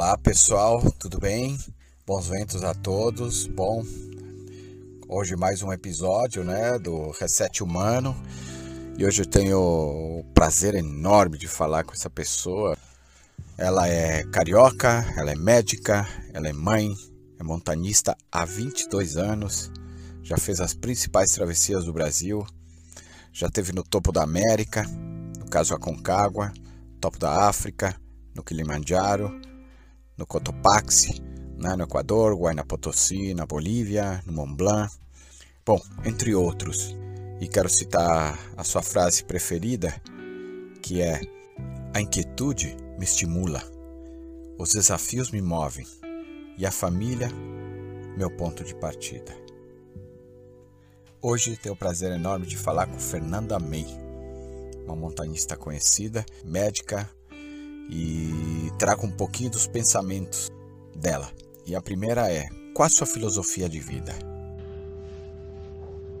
Olá pessoal, tudo bem? Bons ventos a todos. Bom, hoje mais um episódio, né, do Reset Humano. E hoje eu tenho o prazer enorme de falar com essa pessoa. Ela é carioca, ela é médica, ela é mãe, é montanista há 22 anos, já fez as principais travessias do Brasil, já esteve no topo da América, no caso Aconcagua, topo da África, no Kilimanjaro, no Cotopaxi, né, no Equador, Guayna Potosí, na Bolívia, no Mont Blanc, bom, entre outros. E quero citar a sua frase preferida, que é: A inquietude me estimula, os desafios me movem e a família, meu ponto de partida. Hoje tenho o prazer enorme de falar com Fernanda May, uma montanhista conhecida, médica, e trago um pouquinho dos pensamentos dela. E a primeira é: qual a sua filosofia de vida?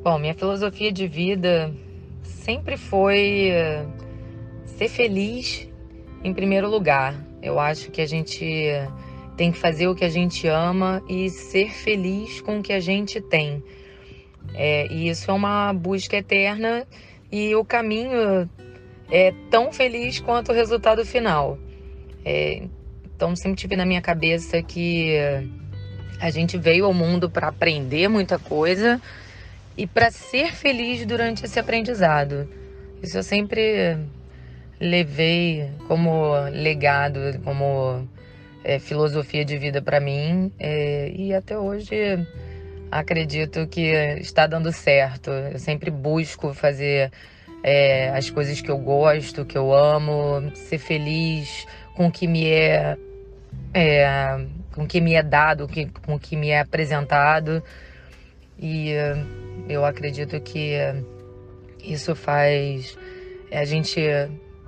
Bom, minha filosofia de vida sempre foi eh, ser feliz em primeiro lugar. Eu acho que a gente tem que fazer o que a gente ama e ser feliz com o que a gente tem. É, e isso é uma busca eterna e o caminho é tão feliz quanto o resultado final. É, então sempre tive na minha cabeça que a gente veio ao mundo para aprender muita coisa e para ser feliz durante esse aprendizado. Isso eu sempre levei como legado, como é, filosofia de vida para mim é, e até hoje acredito que está dando certo. Eu sempre busco fazer é, as coisas que eu gosto, que eu amo, ser feliz com o que me é, é com o que me é dado, com o que me é apresentado. E eu acredito que isso faz a gente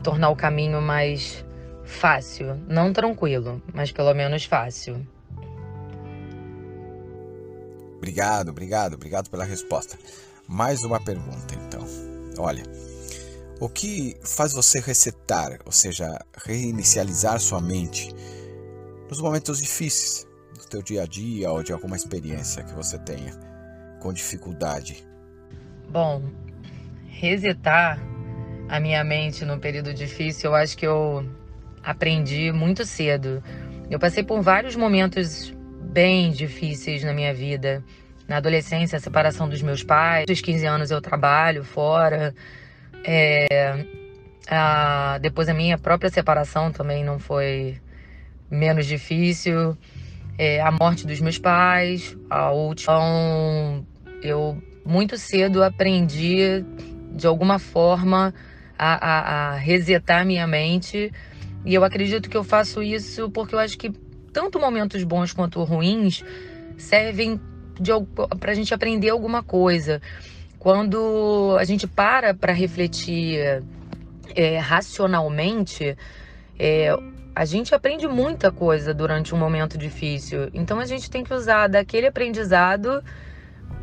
tornar o caminho mais fácil, não tranquilo, mas pelo menos fácil. Obrigado, obrigado, obrigado pela resposta. Mais uma pergunta, então. Olha, o que faz você resetar, ou seja, reinicializar sua mente nos momentos difíceis do teu dia a dia ou de alguma experiência que você tenha com dificuldade? Bom, resetar a minha mente no período difícil, eu acho que eu aprendi muito cedo. Eu passei por vários momentos bem difíceis na minha vida. Na adolescência, a separação dos meus pais. Aos 15 anos eu trabalho fora. É, a, depois a minha própria separação também não foi menos difícil. É, a morte dos meus pais, a última. Então, eu muito cedo aprendi, de alguma forma, a, a, a resetar minha mente. E eu acredito que eu faço isso porque eu acho que tanto momentos bons quanto ruins servem para a gente aprender alguma coisa. Quando a gente para para refletir é, racionalmente, é, a gente aprende muita coisa durante um momento difícil. Então a gente tem que usar daquele aprendizado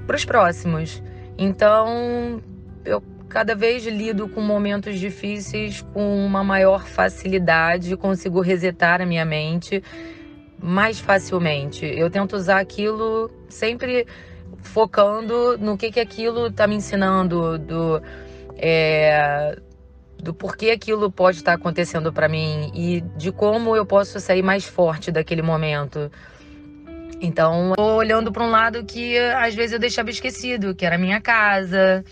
para os próximos. Então eu cada vez lido com momentos difíceis com uma maior facilidade, consigo resetar a minha mente mais facilmente. Eu tento usar aquilo sempre focando no que, que aquilo está me ensinando, do, é, do porquê aquilo pode estar acontecendo para mim e de como eu posso sair mais forte daquele momento. Então, tô olhando para um lado que às vezes eu deixava esquecido, que era a minha casa.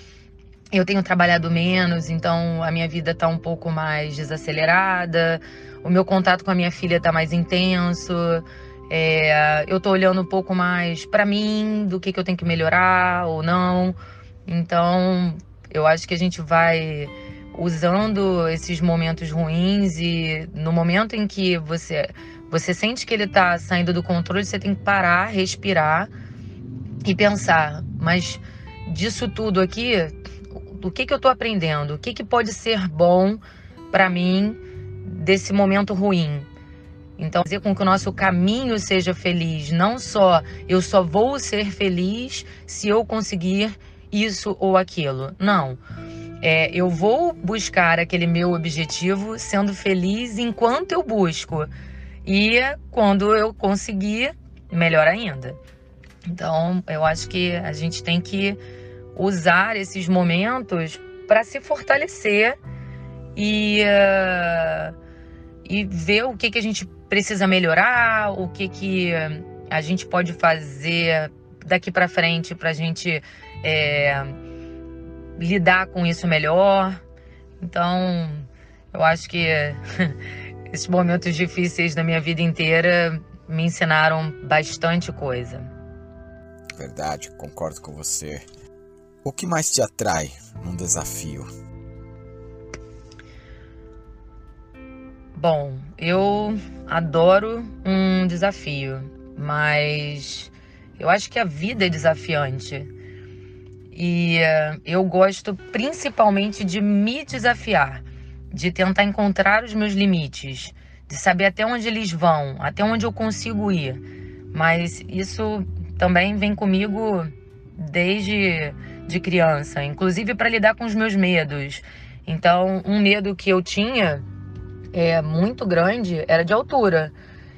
Eu tenho trabalhado menos, então a minha vida está um pouco mais desacelerada o meu contato com a minha filha está mais intenso. É, eu estou olhando um pouco mais para mim, do que, que eu tenho que melhorar ou não. Então, eu acho que a gente vai usando esses momentos ruins e no momento em que você você sente que ele está saindo do controle, você tem que parar, respirar e pensar, mas disso tudo aqui, o que que eu estou aprendendo? O que que pode ser bom para mim desse momento ruim. Então, fazer com que o nosso caminho seja feliz, não só eu só vou ser feliz se eu conseguir isso ou aquilo. Não. É, eu vou buscar aquele meu objetivo sendo feliz enquanto eu busco. E quando eu conseguir, melhor ainda. Então, eu acho que a gente tem que usar esses momentos para se fortalecer e, uh, e ver o que, que a gente precisa melhorar, o que, que a gente pode fazer daqui para frente para a gente é, lidar com isso melhor. Então, eu acho que esses momentos difíceis da minha vida inteira me ensinaram bastante coisa. Verdade, concordo com você. O que mais te atrai num desafio? Bom, eu adoro um desafio, mas eu acho que a vida é desafiante. E uh, eu gosto principalmente de me desafiar, de tentar encontrar os meus limites, de saber até onde eles vão, até onde eu consigo ir. Mas isso também vem comigo desde de criança, inclusive para lidar com os meus medos. Então, um medo que eu tinha é muito grande era de altura.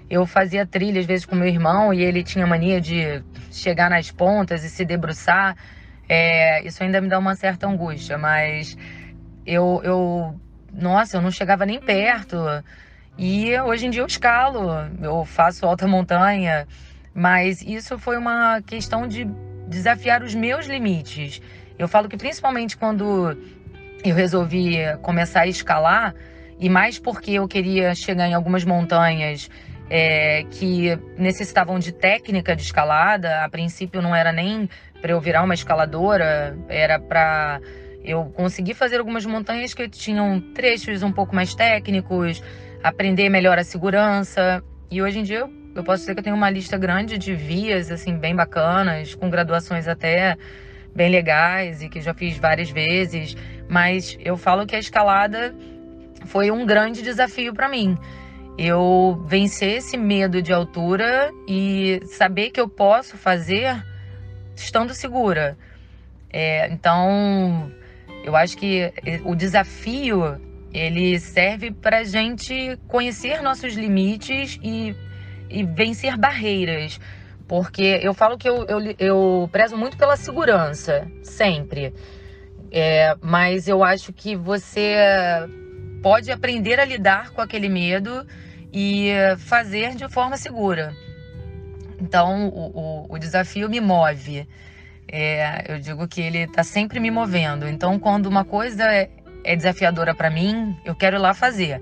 Eu fazia trilha às vezes com meu irmão e ele tinha mania de chegar nas pontas e se debruçar. É, isso ainda me dá uma certa angústia, mas eu, eu, nossa, eu não chegava nem perto. E hoje em dia eu escalo, eu faço alta montanha, mas isso foi uma questão de desafiar os meus limites. Eu falo que principalmente quando eu resolvi começar a escalar, e mais porque eu queria chegar em algumas montanhas é, que necessitavam de técnica de escalada. A princípio não era nem para eu virar uma escaladora, era para eu conseguir fazer algumas montanhas que tinham trechos um pouco mais técnicos, aprender melhor a segurança. E hoje em dia eu, eu posso dizer que eu tenho uma lista grande de vias assim bem bacanas, com graduações até bem legais e que já fiz várias vezes, mas eu falo que a escalada foi um grande desafio para mim eu vencer esse medo de altura e saber que eu posso fazer estando segura. É, então, eu acho que o desafio ele serve para gente conhecer nossos limites e, e vencer barreiras. Porque eu falo que eu, eu, eu prezo muito pela segurança, sempre. É, mas eu acho que você pode aprender a lidar com aquele medo e fazer de forma segura. Então, o, o, o desafio me move. É, eu digo que ele está sempre me movendo. Então, quando uma coisa é, é desafiadora para mim, eu quero ir lá fazer.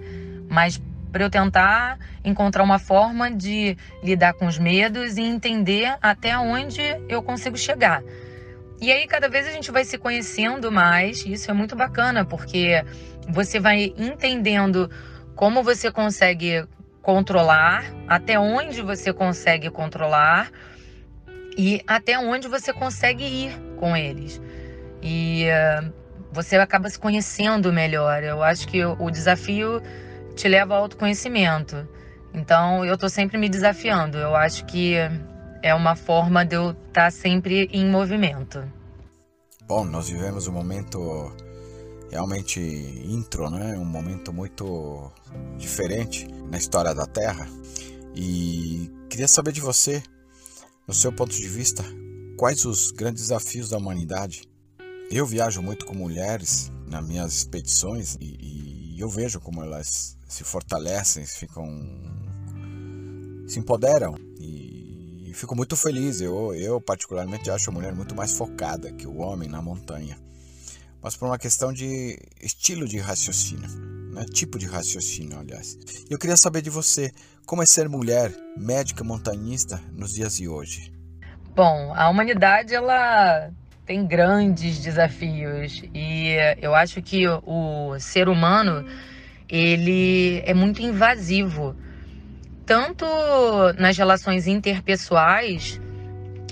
Mas para eu tentar encontrar uma forma de lidar com os medos e entender até onde eu consigo chegar. E aí, cada vez a gente vai se conhecendo mais, isso é muito bacana, porque você vai entendendo como você consegue controlar, até onde você consegue controlar e até onde você consegue ir com eles. E uh, você acaba se conhecendo melhor. Eu acho que o desafio te leva ao autoconhecimento. Então eu estou sempre me desafiando. Eu acho que é uma forma de eu estar tá sempre em movimento. Bom, nós vivemos um momento realmente intro, né? Um momento muito diferente na história da Terra. E queria saber de você, no seu ponto de vista, quais os grandes desafios da humanidade. Eu viajo muito com mulheres nas minhas expedições e, e eu vejo como elas se fortalecem, ficam se empoderam fico muito feliz. Eu, eu particularmente acho a mulher muito mais focada que o homem na montanha mas por uma questão de estilo de raciocínio, né? tipo de raciocínio, aliás. Eu queria saber de você, como é ser mulher, médica montanhista nos dias de hoje? Bom, a humanidade ela tem grandes desafios e eu acho que o ser humano ele é muito invasivo, tanto nas relações interpessoais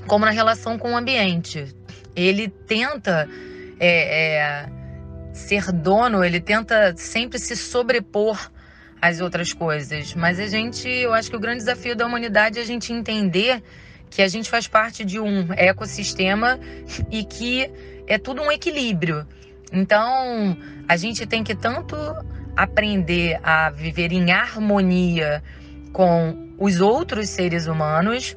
como na relação com o ambiente. Ele tenta é, é, ser dono, ele tenta sempre se sobrepor às outras coisas. Mas a gente, eu acho que o grande desafio da humanidade é a gente entender que a gente faz parte de um ecossistema e que é tudo um equilíbrio. Então, a gente tem que tanto aprender a viver em harmonia com os outros seres humanos,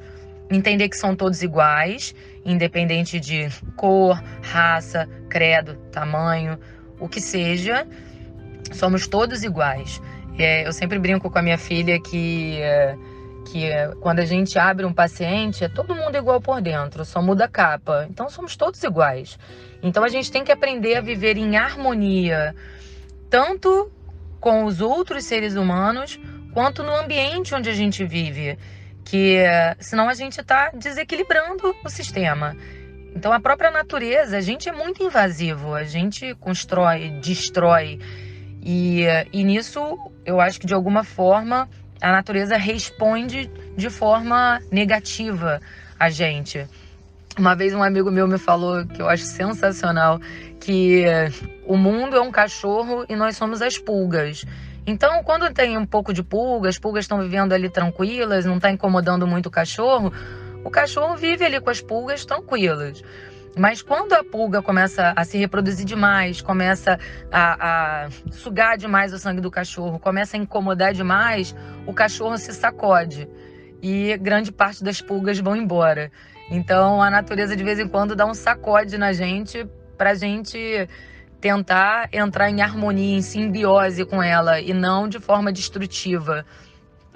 entender que são todos iguais, independente de cor, raça, credo, tamanho, o que seja, somos todos iguais. É, eu sempre brinco com a minha filha que, é, que é, quando a gente abre um paciente, é todo mundo igual por dentro, só muda a capa. Então somos todos iguais. Então a gente tem que aprender a viver em harmonia, tanto com os outros seres humanos, quanto no ambiente onde a gente vive. Que senão a gente está desequilibrando o sistema. Então a própria natureza, a gente é muito invasivo, a gente constrói, destrói. E, e nisso eu acho que de alguma forma a natureza responde de forma negativa a gente. Uma vez um amigo meu me falou que eu acho sensacional que o mundo é um cachorro e nós somos as pulgas. Então, quando tem um pouco de pulga, as pulgas estão vivendo ali tranquilas, não está incomodando muito o cachorro, o cachorro vive ali com as pulgas tranquilas. Mas quando a pulga começa a se reproduzir demais, começa a, a, sugar demais o sangue do cachorro, começa a incomodar demais, o cachorro se sacode e grande parte das pulgas vão embora. Então a natureza de vez em quando dá um sacode na gente para a gente tentar entrar em harmonia, em simbiose com ela e não de forma destrutiva.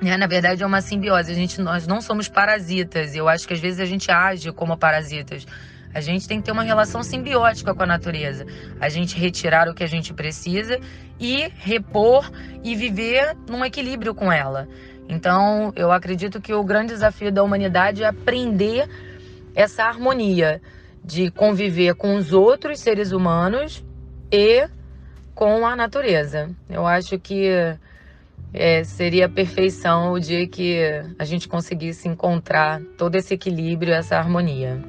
É, na verdade, é uma simbiose. A gente, nós não somos parasitas. Eu acho que às vezes a gente age como parasitas. A gente tem que ter uma relação simbiótica com a natureza. A gente retirar o que a gente precisa e repor e viver num equilíbrio com ela. Então, eu acredito que o grande desafio da humanidade é aprender essa harmonia de conviver com os outros seres humanos e com a natureza. Eu acho que é, seria a perfeição o dia que a gente conseguisse encontrar todo esse equilíbrio, essa harmonia.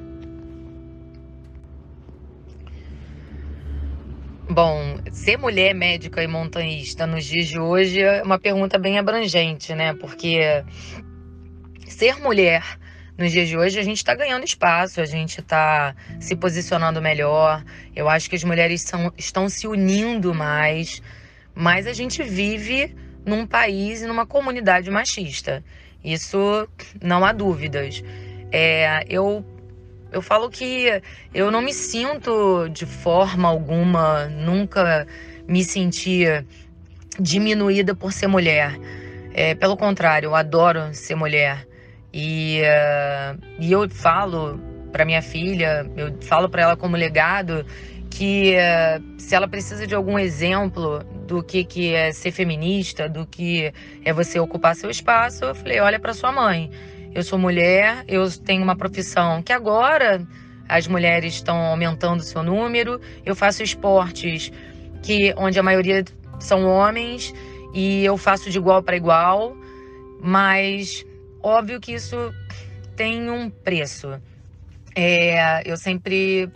Bom, ser mulher médica e montanhista nos dias de hoje é uma pergunta bem abrangente, né? Porque ser mulher nos dias de hoje a gente está ganhando espaço, a gente está se posicionando melhor. Eu acho que as mulheres são, estão se unindo mais, mas a gente vive num país e numa comunidade machista. Isso não há dúvidas. É, eu, eu falo que eu não me sinto de forma alguma, nunca me sentia diminuída por ser mulher. É, pelo contrário, eu adoro ser mulher. E, uh, e eu falo para minha filha, eu falo para ela como legado que uh, se ela precisa de algum exemplo do que, que é ser feminista, do que é você ocupar seu espaço, eu falei: olha para sua mãe. Eu sou mulher, eu tenho uma profissão que agora as mulheres estão aumentando seu número. Eu faço esportes que onde a maioria são homens e eu faço de igual para igual, mas óbvio que isso tem um preço. É, eu sempre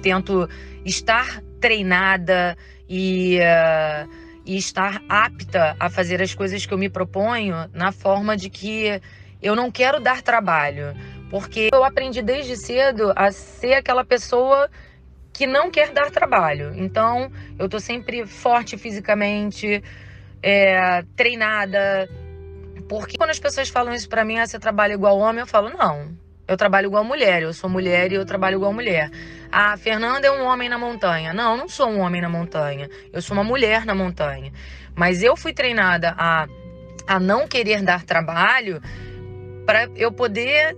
tento estar treinada e, uh, e estar apta a fazer as coisas que eu me proponho na forma de que eu não quero dar trabalho, porque eu aprendi desde cedo a ser aquela pessoa que não quer dar trabalho. Então, eu tô sempre forte fisicamente, é, treinada. Porque quando as pessoas falam isso para mim, ah, você trabalha igual homem, eu falo, não, eu trabalho igual mulher, eu sou mulher e eu trabalho igual mulher. A Fernanda é um homem na montanha. Não, eu não sou um homem na montanha. Eu sou uma mulher na montanha. Mas eu fui treinada a, a não querer dar trabalho para eu poder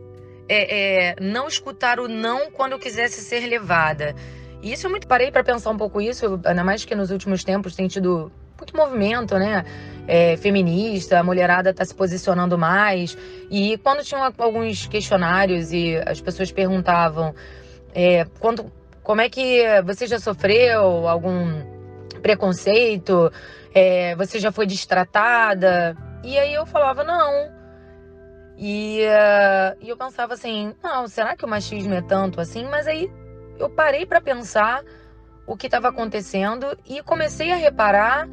é, é, não escutar o não quando eu quisesse ser levada. E isso eu muito parei para pensar um pouco isso, ainda mais que nos últimos tempos tem tido muito movimento, né? É, feminista, a mulherada está se posicionando mais. E quando tinham alguns questionários e as pessoas perguntavam é, quando, como é que você já sofreu algum preconceito? É, você já foi destratada? E aí eu falava, não. E, uh, e eu pensava assim, não, será que o machismo é tanto assim? Mas aí eu parei para pensar o que estava acontecendo e comecei a reparar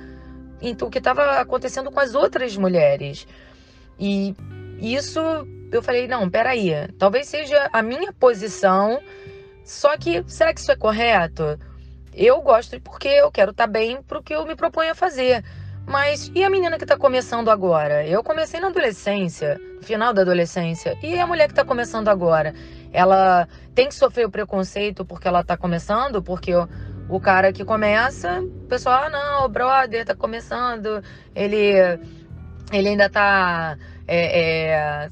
então, o que estava acontecendo com as outras mulheres. E isso eu falei, não, peraí, talvez seja a minha posição, só que será que isso é correto? Eu gosto porque eu quero estar tá bem para que eu me proponho a fazer. Mas e a menina que está começando agora? Eu comecei na adolescência, final da adolescência. E a mulher que está começando agora? Ela tem que sofrer o preconceito porque ela está começando? Porque o, cara que começa, o pessoal, ah, não, o brother está começando, ele, ele ainda está, é, é,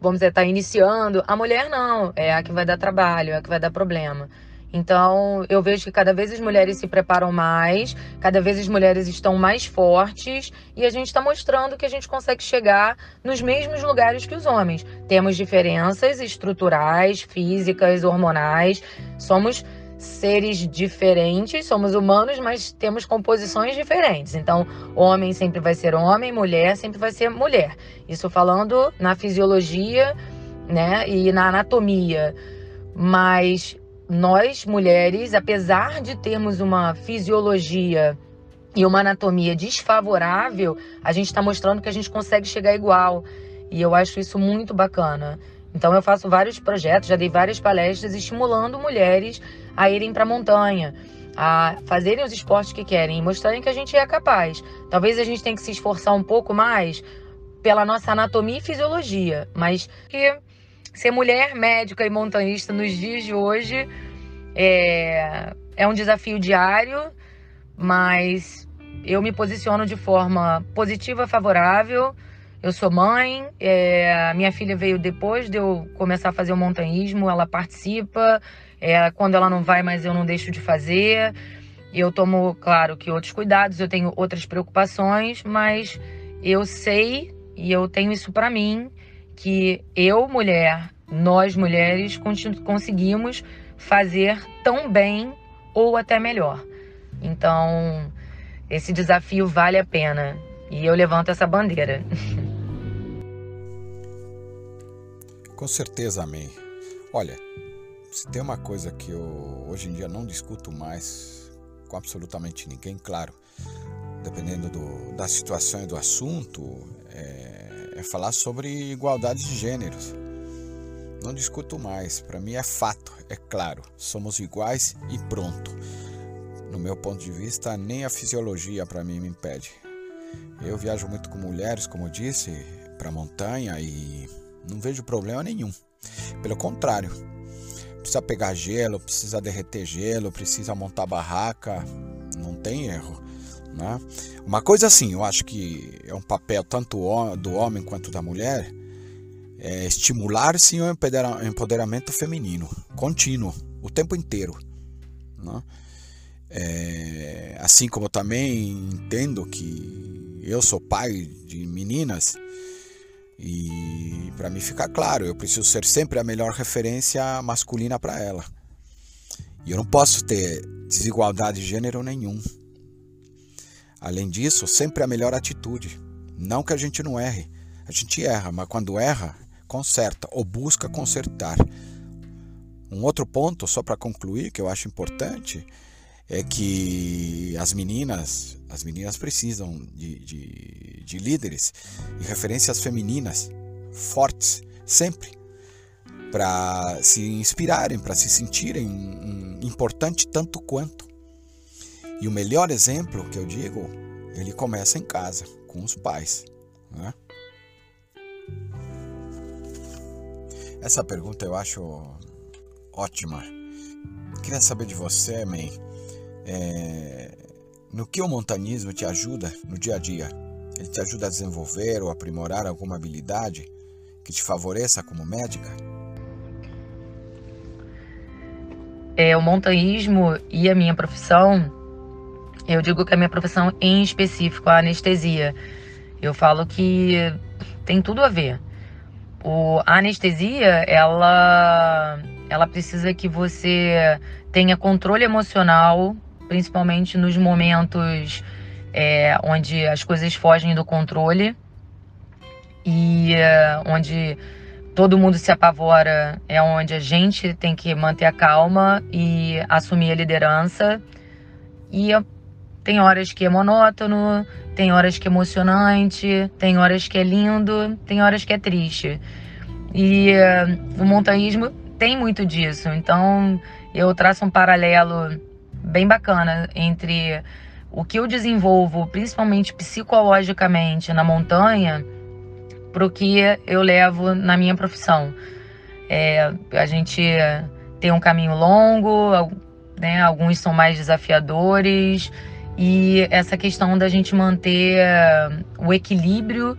vamos dizer, está iniciando. A mulher não, é a que vai dar trabalho, é a que vai dar problema. Então, eu vejo que cada vez as mulheres se preparam mais, cada vez as mulheres estão mais fortes e a gente está mostrando que a gente consegue chegar nos mesmos lugares que os homens. Temos diferenças estruturais, físicas, hormonais, somos seres diferentes, somos humanos, mas temos composições diferentes. Então, homem sempre vai ser homem, mulher sempre vai ser mulher. Isso falando na fisiologia, né, e na anatomia. Mas nós mulheres, apesar de termos uma fisiologia e uma anatomia desfavorável, a gente está mostrando que a gente consegue chegar igual. E eu acho isso muito bacana. Então eu faço vários projetos, já dei várias palestras estimulando mulheres a irem para a montanha, a fazerem os esportes que querem mostrarem que a gente é capaz. Talvez a gente tenha que se esforçar um pouco mais pela nossa anatomia e fisiologia, mas que ser mulher médica e montanhista nos dias de hoje é, é um desafio diário, mas eu me posiciono de forma positiva, favorável. Eu sou mãe, é, minha filha veio depois de eu começar a fazer o montanhismo, ela participa. É, quando ela não vai, mas eu não deixo de fazer. Eu tomo, claro, que outros cuidados, eu tenho outras preocupações, mas eu sei e eu tenho isso para mim que eu, mulher, nós mulheres conseguimos fazer tão bem ou até melhor. Então, esse desafio vale a pena e eu levanto essa bandeira. Com certeza, amém. Olha, se tem uma coisa que eu hoje em dia não discuto mais com absolutamente ninguém, claro, dependendo do, da situação e do assunto, é, é falar sobre igualdade de gêneros. Não discuto mais, para mim é fato, é claro, somos iguais e pronto. No meu ponto de vista, nem a fisiologia para mim me impede. Eu viajo muito com mulheres, como eu disse, para montanha e não vejo problema nenhum. Pelo contrário, precisa pegar gelo, precisa derreter gelo, precisa montar barraca, não tem erro. Né? Uma coisa assim, eu acho que é um papel tanto do homem quanto da mulher é, estimular sim o empoderamento feminino contínuo, o tempo inteiro. Né? É, assim como também entendo que eu sou pai de meninas e para mim ficar claro, eu preciso ser sempre a melhor referência masculina para ela. E eu não posso ter desigualdade de gênero nenhum. Além disso, sempre a melhor atitude. Não que a gente não erre. A gente erra, mas quando erra, conserta ou busca consertar. Um outro ponto, só para concluir, que eu acho importante, é que as meninas, as meninas precisam de, de, de líderes e referências femininas fortes, sempre, para se inspirarem, para se sentirem importante tanto quanto. E o melhor exemplo que eu digo, ele começa em casa, com os pais. Né? Essa pergunta eu acho ótima. Queria saber de você, Man, é, no que o montanismo te ajuda no dia a dia? Ele te ajuda a desenvolver ou aprimorar alguma habilidade que te favoreça como médica? É, o montanhismo e a minha profissão, eu digo que a minha profissão em específico, a anestesia, eu falo que tem tudo a ver. O, a anestesia, ela, ela precisa que você tenha controle emocional, principalmente nos momentos é, onde as coisas fogem do controle e é, onde todo mundo se apavora, é onde a gente tem que manter a calma e assumir a liderança. E tem horas que é monótono, tem horas que é emocionante, tem horas que é lindo, tem horas que é triste. E uh, o montanhismo tem muito disso. Então eu traço um paralelo bem bacana entre o que eu desenvolvo, principalmente psicologicamente, na montanha, para o que eu levo na minha profissão. É, a gente tem um caminho longo, né, alguns são mais desafiadores, e essa questão da gente manter uh, o equilíbrio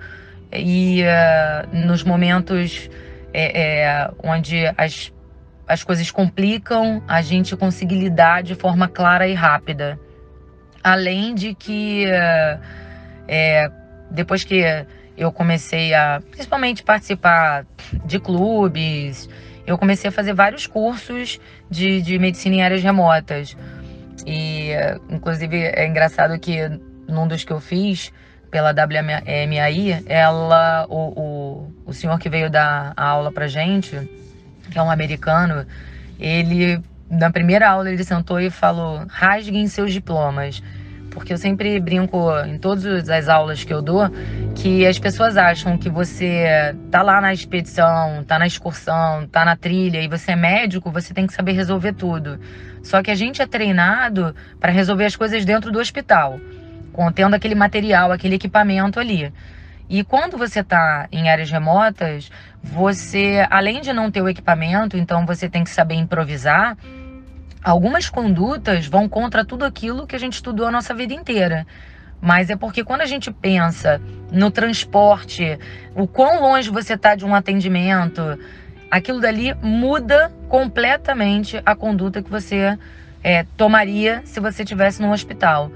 e uh, nos momentos é, é, onde as, as coisas complicam, a gente conseguir lidar de forma clara e rápida. Além de que é, depois que eu comecei a principalmente participar de clubes, eu comecei a fazer vários cursos de, de medicina em áreas remotas. E, inclusive, é engraçado que num dos que eu fiz pela WMAI, ela, o, o, o senhor que veio dar a aula pra gente, que é um americano, ele, na primeira aula, ele sentou e falou: rasguem seus diplomas porque eu sempre brinco em todas as aulas que eu dou que as pessoas acham que você tá lá na expedição, tá na excursão, tá na trilha e você é médico, você tem que saber resolver tudo. Só que a gente é treinado para resolver as coisas dentro do hospital, contendo aquele material, aquele equipamento ali. E quando você está em áreas remotas, você, além de não ter o equipamento, então você tem que saber improvisar, algumas condutas vão contra tudo aquilo que a gente estudou a nossa vida inteira. Mas é porque quando a gente pensa no transporte, o quão longe você está de um atendimento, aquilo dali muda completamente a conduta que você é, tomaria se você estivesse no hospital.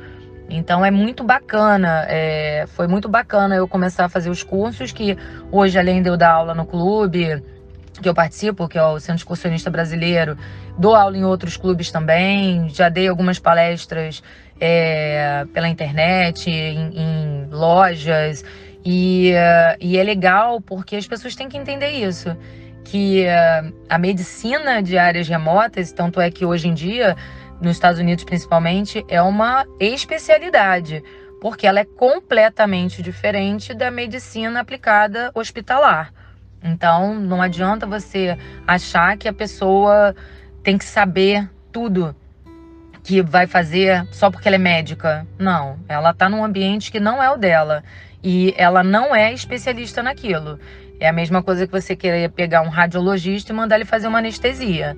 Então é muito bacana, é, foi muito bacana eu começar a fazer os cursos que hoje, além de eu dar aula no clube, que eu participo, que é o Centro Excursionista Brasileiro, dou aula em outros clubes também, já dei algumas palestras é, pela internet, em, em lojas, e, e, é legal porque as pessoas têm que entender isso, que uh, a medicina de áreas remotas, tanto é que hoje em dia, nos Estados Unidos principalmente, é uma especialidade, porque ela é completamente diferente da medicina aplicada hospitalar. Então, não adianta você achar que a pessoa tem que saber tudo que vai fazer só porque ela é médica. Não, ela está num ambiente que não é o dela e ela não é especialista naquilo. É a mesma coisa que você querer pegar um radiologista e mandar ele fazer uma anestesia.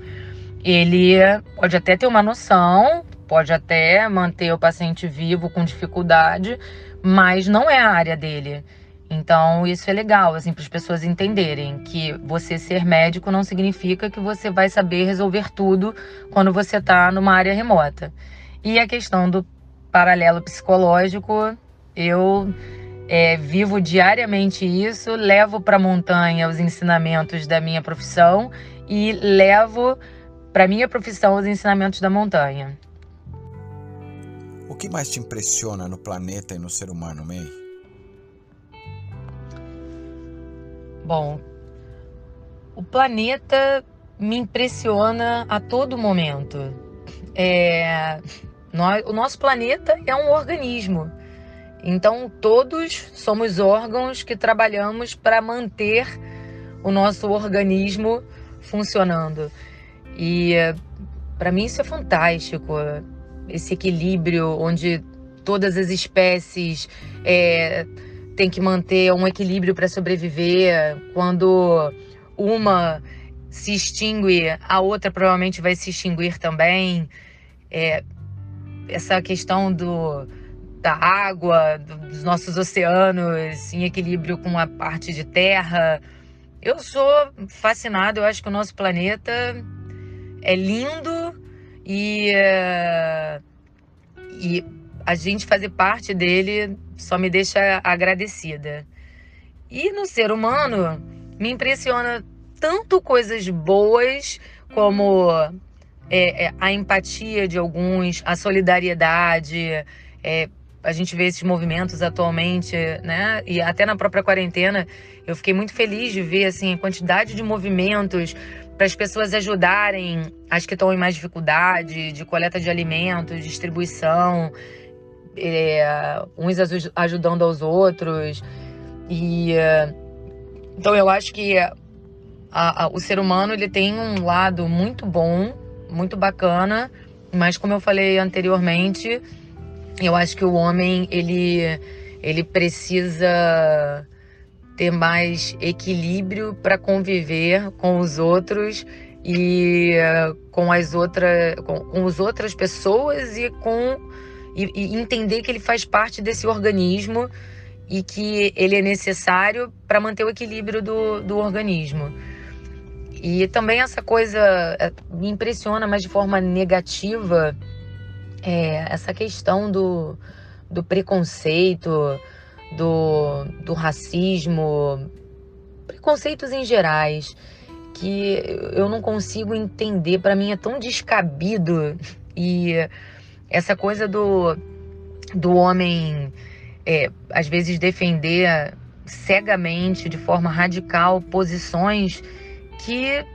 Ele pode até ter uma noção, pode até manter o paciente vivo com dificuldade, mas não é a área dele. Então, isso é legal, assim, para as pessoas entenderem que você ser médico não significa que você vai saber resolver tudo quando você está numa área remota. E a questão do paralelo psicológico, eu é, vivo diariamente isso, levo para a montanha os ensinamentos da minha profissão e levo para minha profissão os ensinamentos da montanha. O que mais te impressiona no planeta e no ser humano, May? Bom, o planeta me impressiona a todo momento. É, nós, o nosso planeta é um organismo. Então, todos somos órgãos que trabalhamos para manter o nosso organismo funcionando. E para mim isso é fantástico, esse equilíbrio onde todas as espécies é, tem que manter um equilíbrio para sobreviver. Quando uma se extingue, a outra provavelmente vai se extinguir também. É, essa questão do, da água, dos nossos oceanos em equilíbrio com a parte de terra. Eu sou fascinado, eu acho que o nosso planeta é lindo e, uh, e a gente fazer parte dele só me deixa agradecida. E no ser humano me impressiona tanto coisas boas como é, é, a empatia de alguns, a solidariedade. É, a gente vê esses movimentos atualmente, né? E até na própria quarentena, eu fiquei muito feliz de ver assim a quantidade de movimentos para as pessoas ajudarem as que estão em mais dificuldade, de coleta de alimentos, distribuição é, uns ajudando aos outros. E então eu acho que a, a, o ser humano ele tem um lado muito bom, muito bacana, mas como eu falei anteriormente, Eu acho que o homem ele ele precisa ter mais equilíbrio para conviver com os outros e com as outras com, com as outras pessoas e com e, e entender que ele faz parte desse organismo e que ele é necessário para manter o equilíbrio do, do organismo. E também essa coisa é, me impressiona, mas de forma negativa, é essa questão do, do preconceito, do, do racismo, preconceitos em gerais, que eu não consigo entender, para mim é tão descabido. E essa coisa do, do homem, é, às vezes, defender cegamente, de forma radical, posições que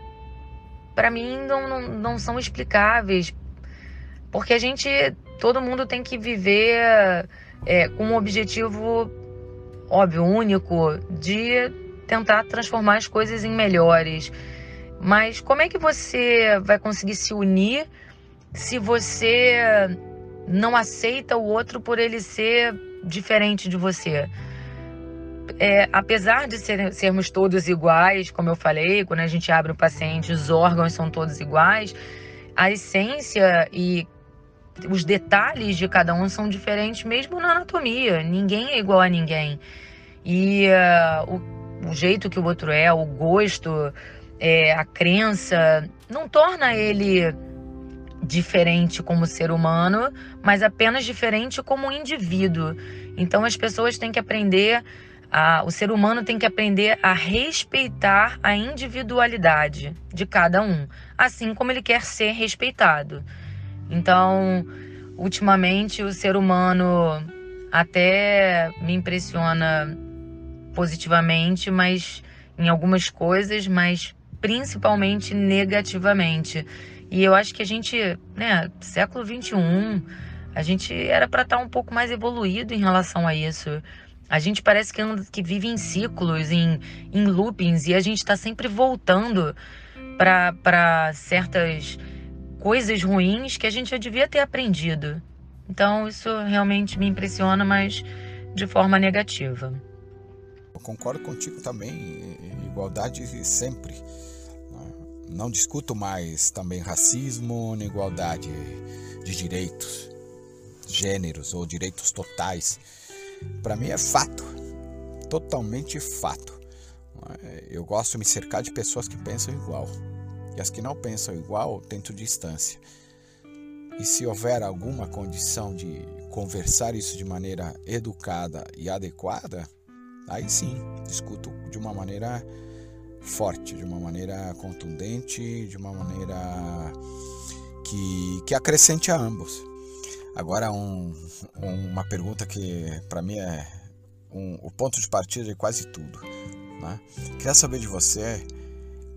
para mim não, não, não são explicáveis. Porque a gente, todo mundo tem que viver é, com um objetivo óbvio, único, de tentar transformar as coisas em melhores. Mas como é que você vai conseguir se unir se você não aceita o outro por ele ser diferente de você? É, apesar de ser, sermos todos iguais, como eu falei, quando a gente abre o paciente, os órgãos são todos iguais, a essência e os detalhes de cada um são diferentes, mesmo na anatomia. Ninguém é igual a ninguém. E uh, o, o, jeito que o outro é, o gosto, é, a crença, não torna ele diferente como ser humano, mas apenas diferente como indivíduo. Então as pessoas têm que aprender, a, o ser humano tem que aprender a respeitar a individualidade de cada um, assim como ele quer ser respeitado. Então, ultimamente, o ser humano até me impressiona positivamente, mas em algumas coisas, mas principalmente negativamente. E eu acho que a gente, né, século 21, a gente era para estar tá um pouco mais evoluído em relação a isso. A gente parece que, que vive em ciclos, em, em loopings, e a gente está sempre voltando para certas coisas ruins que a gente já devia ter aprendido. Então isso realmente me impressiona, mas de forma negativa. Eu concordo contigo também, igualdade sempre. Né? Não discuto mais também racismo, nem igualdade de direitos, gêneros ou direitos totais. Para mim é fato, totalmente fato. Eu gosto de me cercar de pessoas que pensam igual. E as que não pensam igual, tento distância. E se houver alguma condição de conversar isso de maneira educada e adequada, aí sim, discuto de uma maneira forte, de uma maneira contundente, de uma maneira que, que acrescente a ambos. Agora, um, uma pergunta que para mim é um, o ponto de partida de quase tudo. Né? Saber de você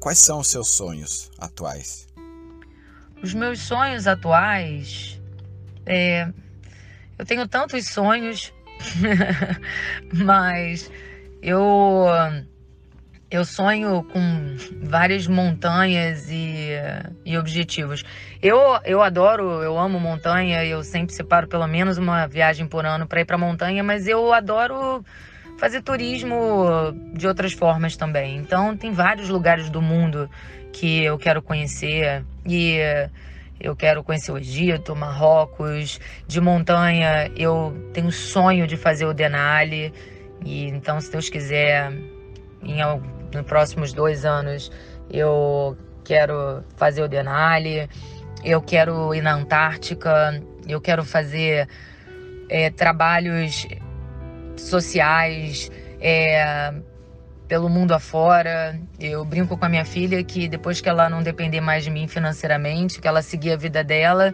Quais são os seus sonhos atuais? Os meus sonhos atuais. É, eu tenho tantos sonhos, mas eu eu sonho com várias montanhas e, e objetivos. Eu, eu adoro, eu amo montanha, eu sempre separo pelo menos uma viagem por ano para ir para montanha, mas eu adoro fazer turismo de outras formas também. Então, tem vários lugares do mundo que eu quero conhecer e eu quero conhecer o Egito, Marrocos, de montanha. Eu tenho sonho de fazer o Denali e então, se Deus quiser, em nos próximos dois anos eu quero fazer o Denali. Eu quero ir na Antártica. Eu quero fazer é, trabalhos sociais, é, pelo mundo afora. Eu brinco com a minha filha que depois que ela não depender mais de mim financeiramente, que ela seguir a vida dela,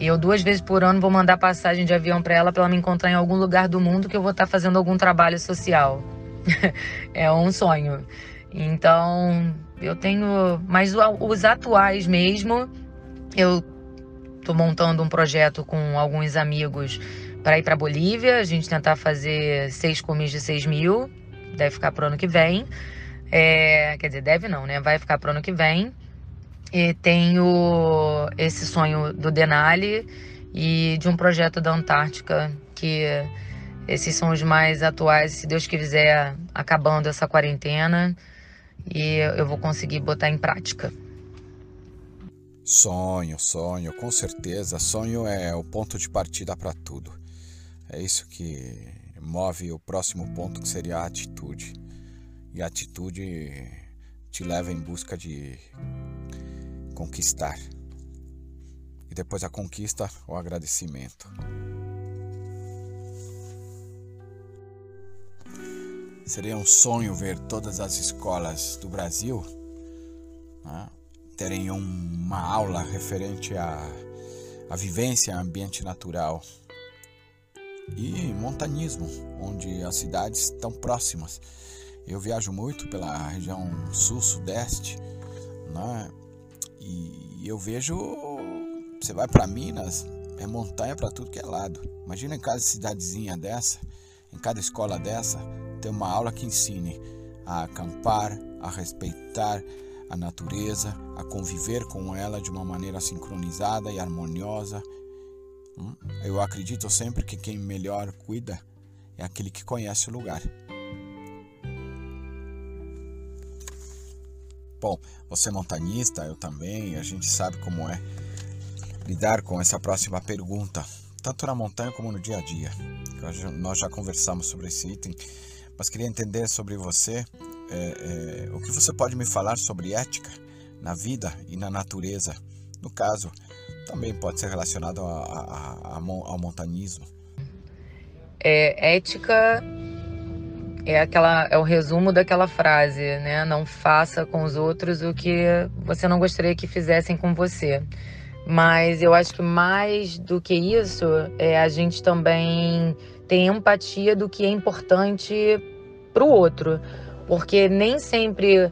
eu duas vezes por ano vou mandar passagem de avião para ela para ela me encontrar em algum lugar do mundo que eu vou estar tá fazendo algum trabalho social. é um sonho. Então, eu tenho, mas os atuais mesmo, eu tô montando um projeto com alguns amigos para ir para Bolívia, a gente tentar fazer seis comis de 6 mil, deve ficar pro ano que vem. É, quer dizer, deve não, né? Vai ficar pro ano que vem. E tenho esse sonho do Denali e de um projeto da Antártica, que esses são os mais atuais, se Deus quiser, acabando essa quarentena e eu vou conseguir botar em prática. Sonho, sonho, com certeza. Sonho é o ponto de partida para tudo. É isso que move o próximo ponto, que seria a atitude. E a atitude te leva em busca de conquistar. E depois a conquista, o agradecimento. Seria um sonho ver todas as escolas do Brasil né, terem uma aula referente à, à vivência ambiente natural e montanismo, onde as cidades estão próximas. Eu viajo muito pela região sul-sudeste, né? E eu vejo, você vai para Minas, é montanha para tudo que é lado. Imagina em cada cidadezinha dessa, em cada escola dessa, ter uma aula que ensine a acampar, a respeitar a natureza, a conviver com ela de uma maneira sincronizada e harmoniosa. Hum? Eu acredito sempre que quem melhor cuida é aquele que conhece o lugar. Bom, você é montanista, eu também, a gente sabe como é lidar com essa próxima pergunta, tanto na montanha como no dia a dia. Nós já conversamos sobre esse item mas queria entender sobre você é, é, o que você pode me falar sobre ética na vida e na natureza. No caso, também pode ser relacionado a, a, a, ao montanismo. É, ética é aquela é o resumo daquela frase, né? Não faça com os outros o que você não gostaria que fizessem com você. Mas eu acho que mais do que isso, é a gente também ter empatia do que é importante para o outro, porque nem sempre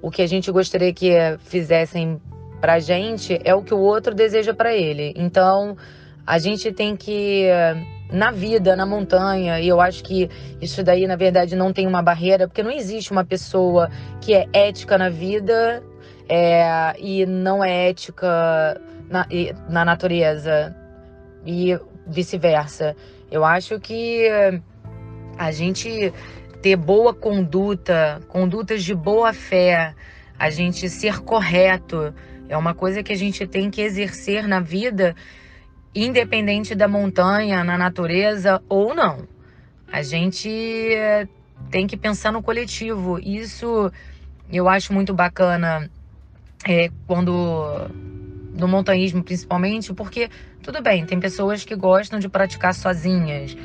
o que a gente gostaria que fizessem para a gente é o que o outro deseja para ele. Então a gente tem que na vida, na montanha, e eu acho que isso daí na verdade não tem uma barreira, porque não existe uma pessoa que é ética na vida é, e não é ética na, na natureza e vice-versa. Eu acho que a gente ter boa conduta, condutas de boa fé, a gente ser correto, é uma coisa que a gente tem que exercer na vida, independente da montanha, na natureza ou não. A gente tem que pensar no coletivo. Isso eu acho muito bacana é, quando no montanhismo principalmente, porque tudo bem, tem pessoas que gostam de praticar sozinhas,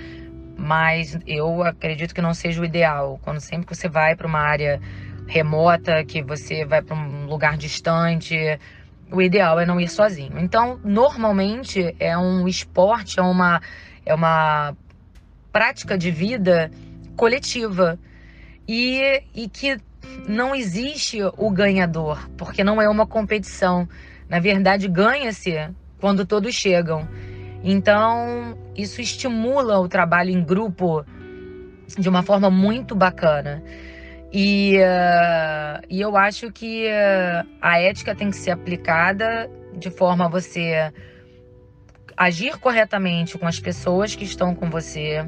mas eu acredito que não seja o ideal. Quando sempre que você vai para uma área remota, que você vai para um lugar distante, o ideal é não ir sozinho. Então, normalmente é um esporte, é uma é uma prática de vida coletiva e, e que não existe o ganhador, porque não é uma competição. Na verdade, ganha-se quando todos chegam. Então, isso estimula o trabalho em grupo de uma forma muito bacana. E, uh, e eu acho que uh, a ética tem que ser aplicada de forma a você agir corretamente com as pessoas que estão com você,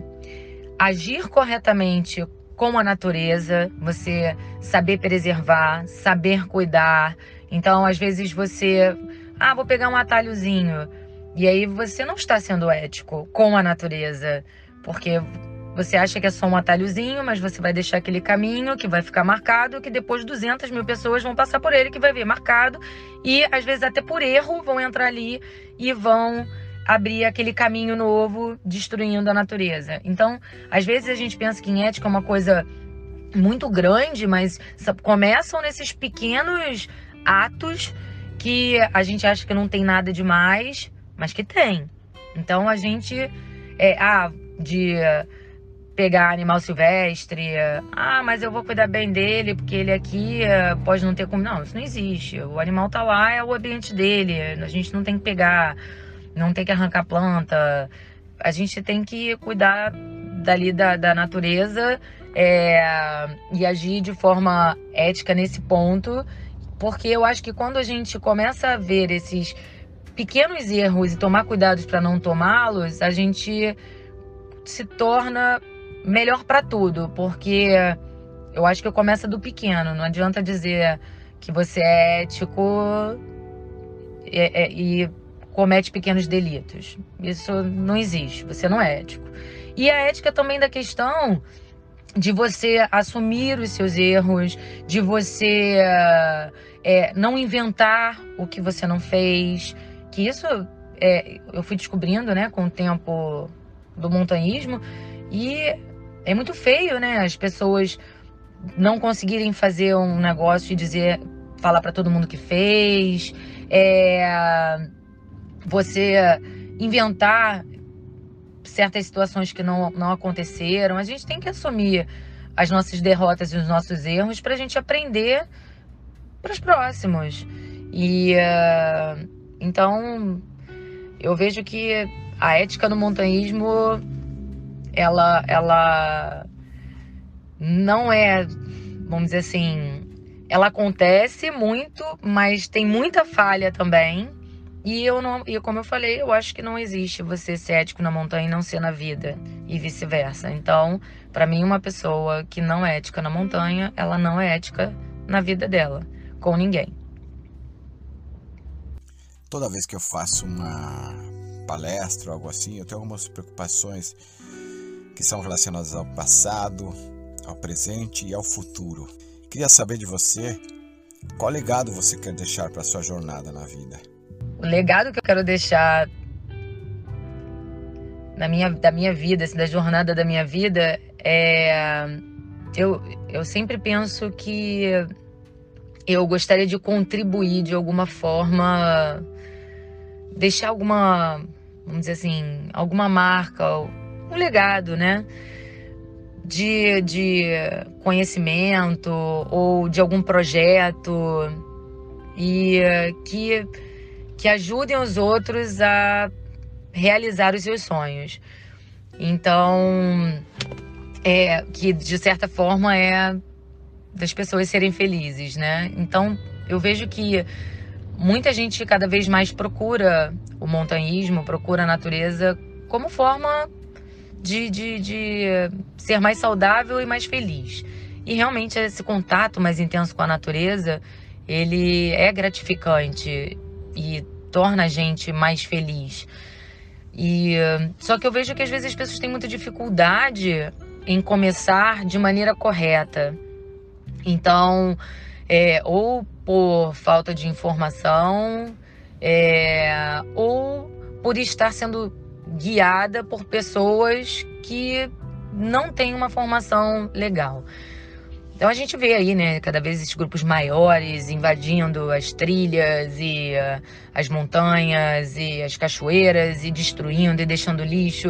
agir corretamente com a natureza, você saber preservar, saber cuidar. Então, às vezes você ah, vou pegar um atalhozinho. E aí você não está sendo ético com a natureza, porque você acha que é só um atalhozinho, mas você vai deixar aquele caminho que vai ficar marcado, que depois 200 mil pessoas vão passar por ele, que vai ver marcado, e às vezes até por erro vão entrar ali e vão abrir aquele caminho novo, destruindo a natureza. Então, às vezes a gente pensa que em ética é uma coisa muito grande, mas começam nesses pequenos atos que a gente acha que não tem nada demais, mas que tem. Então a gente é ah, de pegar animal silvestre, ah, mas eu vou cuidar bem dele porque ele aqui pode não ter como. Não, isso não existe. O animal tá lá, é o ambiente dele. A gente não tem que pegar, não tem que arrancar planta. A gente tem que cuidar dali da, da natureza é, e agir de forma ética nesse ponto porque eu acho que quando a gente começa a ver esses pequenos erros e tomar cuidados para não tomá-los, a gente se torna melhor para tudo, porque eu acho que começa do pequeno. Não adianta dizer que você é ético e, e comete pequenos delitos. Isso não existe. Você não é ético. E a ética também da questão de você assumir os seus erros, de você é, não inventar o que você não fez, que isso é, eu fui descobrindo, né, com o tempo do montanhismo e é muito feio, né, as pessoas não conseguirem fazer um negócio e dizer, falar para todo mundo que fez, é, você inventar certas situações que não, não aconteceram. A gente tem que assumir as nossas derrotas e os nossos erros para a gente aprender para os próximos. E uh, então eu vejo que a ética no montanhismo ela, ela não é, vamos dizer assim, ela acontece muito, mas tem muita falha também. E eu não, e como eu falei, eu acho que não existe você ser ético na montanha e não ser na vida e vice-versa. Então, para mim, uma pessoa que não é ética na montanha, ela não é ética na vida dela, com ninguém. Toda vez que eu faço uma palestra ou algo assim, eu tenho algumas preocupações que são relacionadas ao passado, ao presente e ao futuro. Queria saber de você qual legado você quer deixar para sua jornada na vida. O legado que eu quero deixar na minha, da minha vida, assim, da jornada da minha vida, é eu, eu sempre penso que eu gostaria de contribuir de alguma forma, deixar alguma, vamos dizer assim, alguma marca, um legado, né? de, de conhecimento ou de algum projeto e que, que ajudem os outros a realizar os seus sonhos. Então, é que de certa forma é das pessoas serem felizes, né? Então, eu vejo que muita gente cada vez mais procura o montanhismo, procura a natureza como forma de, de, de ser mais saudável e mais feliz. E realmente esse contato mais intenso com a natureza, ele é gratificante e torna a gente mais feliz. E só que eu vejo que às vezes as pessoas têm muita dificuldade em começar de maneira correta. Então, é, ou por falta de informação, é, ou por estar sendo guiada por pessoas que não têm uma formação legal. Então a gente vê aí, né, cada vez esses grupos maiores invadindo as trilhas e uh, as montanhas e as cachoeiras e destruindo e deixando lixo.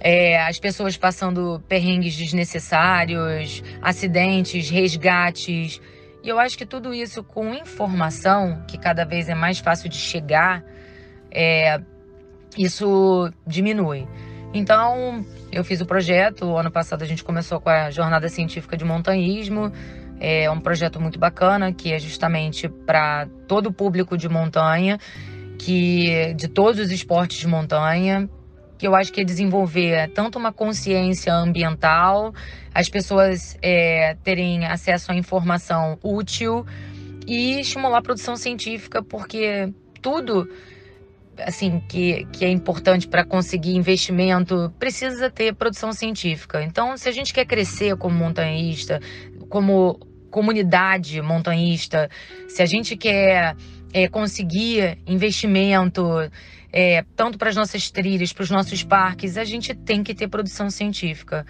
É, as pessoas passando perrengues desnecessários, acidentes, resgates. E eu acho que tudo isso com informação, que cada vez é mais fácil de chegar, é, isso diminui. Então, eu fiz o projeto. Ano passado a gente começou com a jornada científica de montanhismo. É um projeto muito bacana que é justamente para todo o público de montanha, que de todos os esportes de montanha, que eu acho que é desenvolver tanto uma consciência ambiental, as pessoas é, terem acesso à informação útil e estimular a produção científica, porque tudo assim que, que é importante para conseguir investimento precisa ter produção científica. Então, se a gente quer crescer como montanhista, como comunidade montanhista, se a gente quer é, conseguir investimento é, tanto para as nossas trilhas, para os nossos parques, a gente tem que ter produção científica.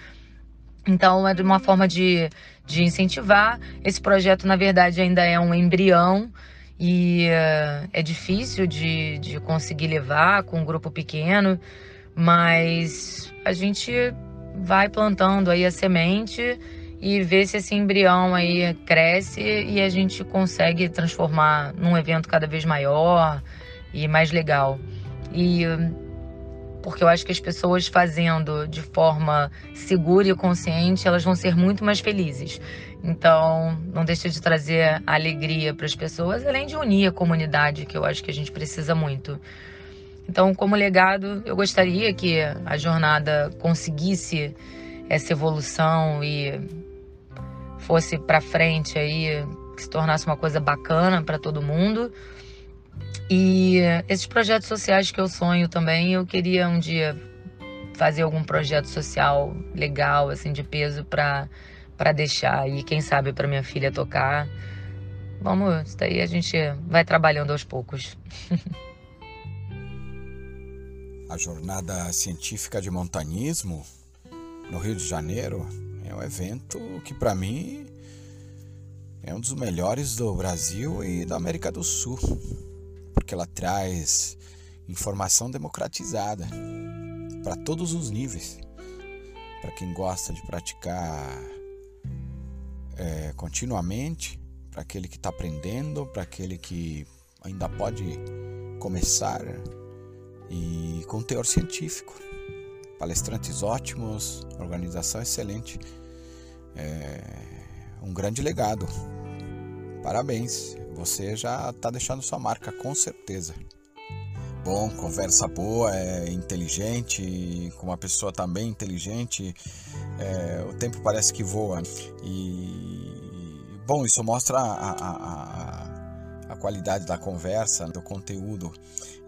Então, é uma forma de, de incentivar. Esse projeto, na verdade, ainda é um embrião e uh, é difícil de, de conseguir levar com um grupo pequeno, mas a gente vai plantando aí a semente e vê se esse embrião aí cresce e a gente consegue transformar num evento cada vez maior e mais legal. E porque eu acho que as pessoas fazendo de forma segura e consciente, elas vão ser muito mais felizes. Então, não deixa de trazer alegria para as pessoas, além de unir a comunidade, que eu acho que a gente precisa muito. Então, como legado, eu gostaria que a jornada conseguisse essa evolução e fosse para frente aí, que se tornasse uma coisa bacana para todo mundo. E esses projetos sociais que eu sonho também, eu queria um dia fazer algum projeto social legal, assim, de peso para para deixar e quem sabe para minha filha tocar. Vamos, isso daí a gente vai trabalhando aos poucos. a jornada científica de montanismo no Rio de Janeiro é um evento que para mim é um dos melhores do Brasil e da América do Sul porque ela traz informação democratizada para todos os níveis. Para quem gosta de praticar é, continuamente, para aquele que está aprendendo, para aquele que ainda pode começar e com teor científico. Palestrantes ótimos, organização excelente. É um grande legado. Parabéns. Você já está deixando sua marca, com certeza. Bom, conversa boa, é inteligente, com uma pessoa também inteligente, é, o tempo parece que voa. E, bom, isso mostra a, a, a, a qualidade da conversa, do conteúdo.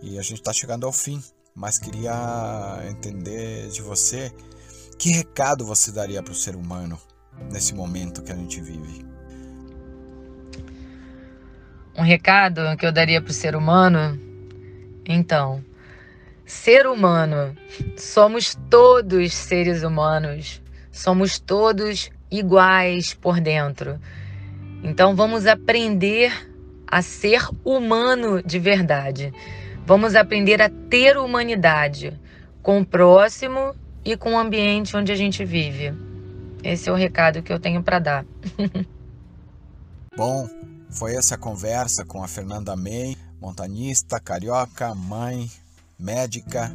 E a gente está chegando ao fim, mas queria entender de você que recado você daria para o ser humano nesse momento que a gente vive um recado que eu daria para o ser humano? Então, ser humano, somos todos seres humanos, somos todos iguais por dentro. Então, vamos aprender a ser humano de verdade. Vamos aprender a ter humanidade com o próximo e com o ambiente onde a gente vive. Esse é o recado que eu tenho para dar. Bom, foi essa conversa com a Fernanda May, montanista, carioca, mãe, médica.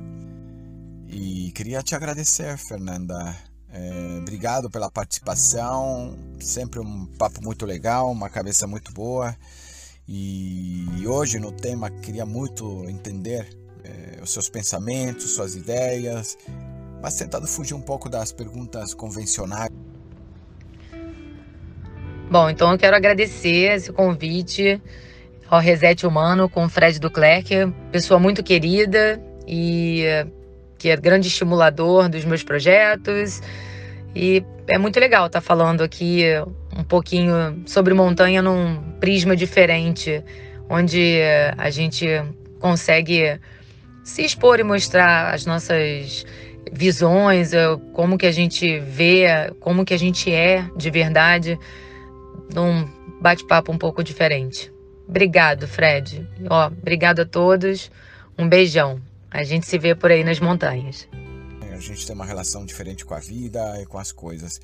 E queria te agradecer, Fernanda. É, obrigado pela participação. Sempre um papo muito legal, uma cabeça muito boa. E hoje no tema queria muito entender é, os seus pensamentos, suas ideias, mas tentando fugir um pouco das perguntas convencionais. Bom, então eu quero agradecer esse convite ao Reset Humano com o Fred Duclerc, pessoa muito querida e que é grande estimulador dos meus projetos. E é muito legal estar tá falando aqui um pouquinho sobre montanha num prisma diferente, onde a gente consegue se expor e mostrar as nossas visões, como que a gente vê, como que a gente é de verdade num bate-papo um pouco diferente. Obrigado, Fred. Ó, obrigado a todos. Um beijão. A gente se vê por aí nas montanhas. A gente tem uma relação diferente com a vida e com as coisas.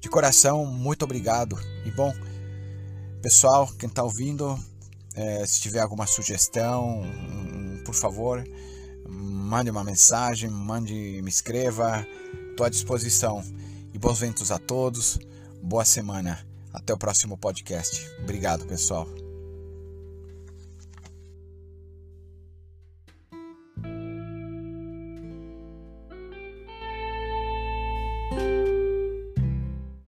De coração, muito obrigado. E bom, pessoal, quem está ouvindo, é, se tiver alguma sugestão, por favor, mande uma mensagem, mande, me escreva. Estou à disposição. E bons ventos a todos. Boa semana. Até o próximo podcast. Obrigado, pessoal.